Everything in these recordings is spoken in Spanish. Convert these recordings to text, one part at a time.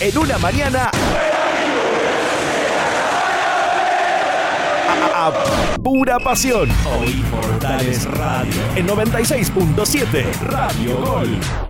En una mañana. A, pura pasión. Hoy Portales Radio. En 96.7 Radio Gol.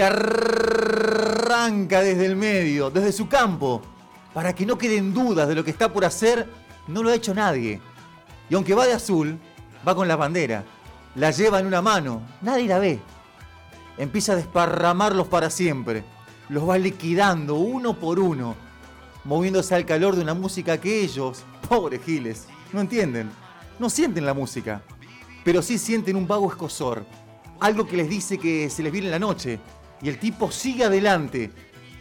Arranca desde el medio, desde su campo, para que no queden dudas de lo que está por hacer, no lo ha hecho nadie. Y aunque va de azul, va con la bandera, la lleva en una mano, nadie la ve. Empieza a desparramarlos para siempre, los va liquidando uno por uno, moviéndose al calor de una música que ellos, pobres giles, no entienden, no sienten la música, pero sí sienten un vago escosor, algo que les dice que se les viene la noche, y el tipo sigue adelante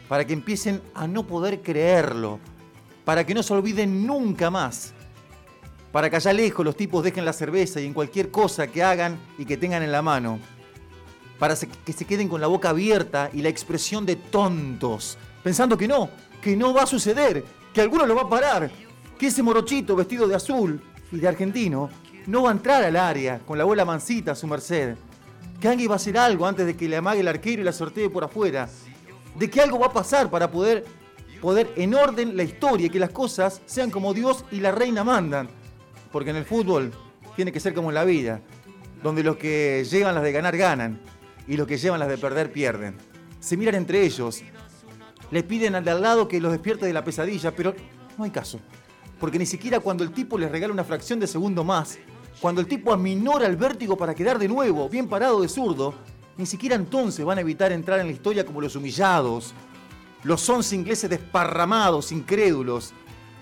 para que empiecen a no poder creerlo, para que no se olviden nunca más, para que allá lejos los tipos dejen la cerveza y en cualquier cosa que hagan y que tengan en la mano, para que se queden con la boca abierta y la expresión de tontos, pensando que no, que no va a suceder, que alguno lo va a parar, que ese morochito vestido de azul y de argentino no va a entrar al área con la bola mansita a su merced, que alguien va a hacer algo antes de que le amague el arquero y la sortee por afuera, de que algo va a pasar para poder poder en orden la historia y que las cosas sean como Dios y la reina mandan. Porque en el fútbol tiene que ser como en la vida, donde los que llevan las de ganar ganan y los que llevan las de perder pierden. Se miran entre ellos, les piden al de al lado que los despierte de la pesadilla, pero no hay caso. Porque ni siquiera cuando el tipo les regala una fracción de segundo más, cuando el tipo aminora el vértigo para quedar de nuevo bien parado de zurdo, ni siquiera entonces van a evitar entrar en la historia como los humillados, los once ingleses desparramados, incrédulos,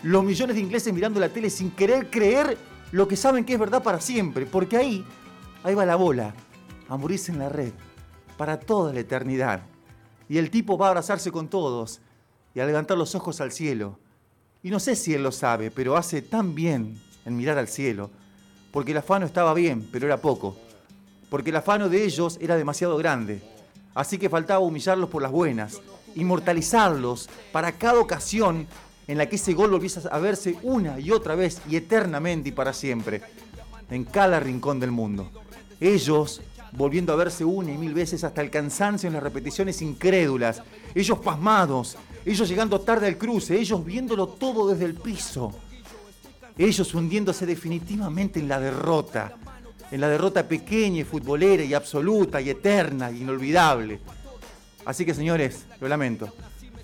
los millones de ingleses mirando la tele sin querer creer lo que saben que es verdad para siempre, porque ahí, ahí va la bola, a morirse en la red, para toda la eternidad. Y el tipo va a abrazarse con todos y a levantar los ojos al cielo. Y no sé si él lo sabe, pero hace tan bien en mirar al cielo porque el afano estaba bien, pero era poco, porque el afano de ellos era demasiado grande, así que faltaba humillarlos por las buenas, inmortalizarlos para cada ocasión en la que ese gol volviese a verse una y otra vez y eternamente y para siempre, en cada rincón del mundo. Ellos volviendo a verse una y mil veces hasta el cansancio en las repeticiones incrédulas, ellos pasmados, ellos llegando tarde al cruce, ellos viéndolo todo desde el piso ellos hundiéndose definitivamente en la derrota, en la derrota pequeña y futbolera y absoluta y eterna e inolvidable. Así que señores, lo lamento,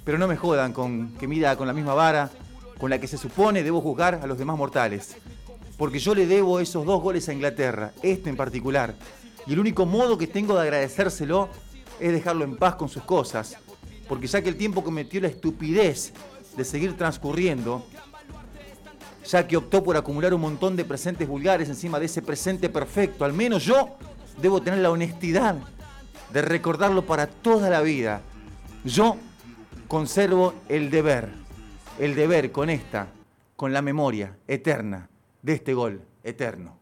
pero no me jodan con que mida con la misma vara con la que se supone debo juzgar a los demás mortales. Porque yo le debo esos dos goles a Inglaterra, este en particular. Y el único modo que tengo de agradecérselo es dejarlo en paz con sus cosas. Porque ya que el tiempo cometió la estupidez de seguir transcurriendo, ya que optó por acumular un montón de presentes vulgares encima de ese presente perfecto. Al menos yo debo tener la honestidad de recordarlo para toda la vida. Yo conservo el deber, el deber con esta, con la memoria eterna de este gol eterno.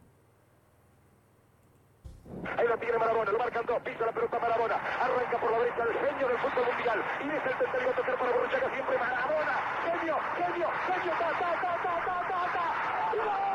Maradona, lo marcan dos, pisa la pelota Maradona, arranca por la derecha el genio del fútbol mundial, y es el tercero a para Borruchaga siempre Maradona, genio, genio, genio, ta, ta, ta, ta, ta, ta, ta.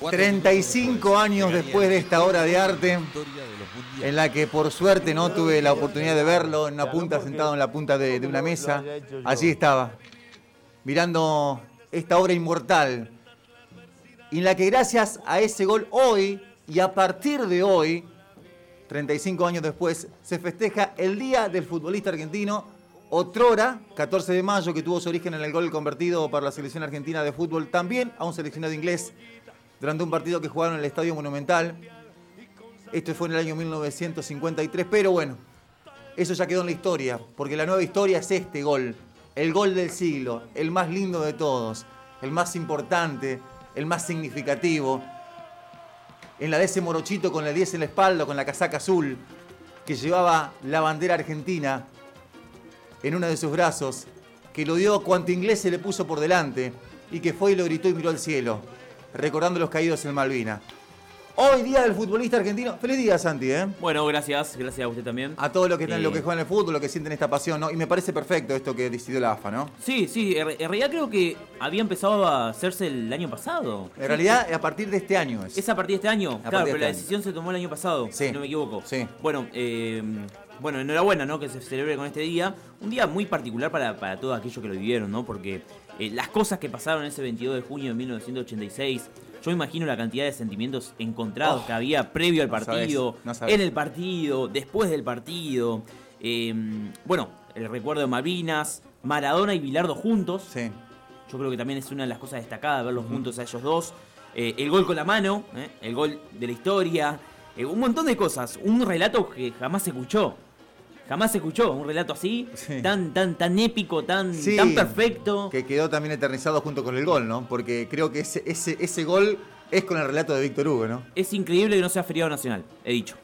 ...35 años después de esta obra de arte... ...en la que por suerte no tuve la oportunidad de verlo... ...en una punta, sentado en la punta de, de una mesa... ...allí estaba... ...mirando esta obra inmortal... ...en la que gracias a ese gol hoy... ...y a partir de hoy... ...35 años después... ...se festeja el Día del Futbolista Argentino... Otrora, 14 de mayo, que tuvo su origen en el gol convertido para la selección argentina de fútbol, también a un seleccionado inglés durante un partido que jugaron en el Estadio Monumental. Esto fue en el año 1953, pero bueno, eso ya quedó en la historia, porque la nueva historia es este gol, el gol del siglo, el más lindo de todos, el más importante, el más significativo. En la de ese morochito con la 10 en la espalda, con la casaca azul, que llevaba la bandera argentina en uno de sus brazos, que lo dio cuanto inglés se le puso por delante y que fue y lo gritó y miró al cielo recordando los caídos en Malvina. Hoy día del futbolista argentino. Feliz día, Santi, ¿eh? Bueno, gracias, gracias a usted también. A todos los que están, lo que juegan el fútbol, los que sienten esta pasión, ¿no? Y me parece perfecto esto que decidió la AFA, ¿no? Sí, sí, en realidad creo que había empezado a hacerse el año pasado. En realidad, a partir de este año es. ¿Es a partir de este año? claro, pero la este decisión se tomó el año pasado, sí. si no me equivoco. Sí. Bueno, eh, bueno, enhorabuena, ¿no? Que se celebre con este día. Un día muy particular para, para todos aquellos que lo vivieron, ¿no? Porque eh, las cosas que pasaron ese 22 de junio de 1986 yo imagino la cantidad de sentimientos encontrados oh. que había previo al partido, en el partido, después del partido. Em, bueno, el recuerdo de Malvinas, Maradona y Bilardo juntos. Sí. Yo creo que también es una de las cosas destacadas verlos juntos a ellos dos. Eh, el gol con la mano, eh, el gol de la historia, un montón de cosas. Un relato que jamás se escuchó. Jamás se escuchó un relato así, tan, tan, tan épico, tan, tan perfecto. Que quedó también eternizado junto con el gol, ¿no? Porque creo que ese, ese, ese gol es con el relato de Víctor Hugo, ¿no? Es increíble que no sea feriado nacional, he dicho.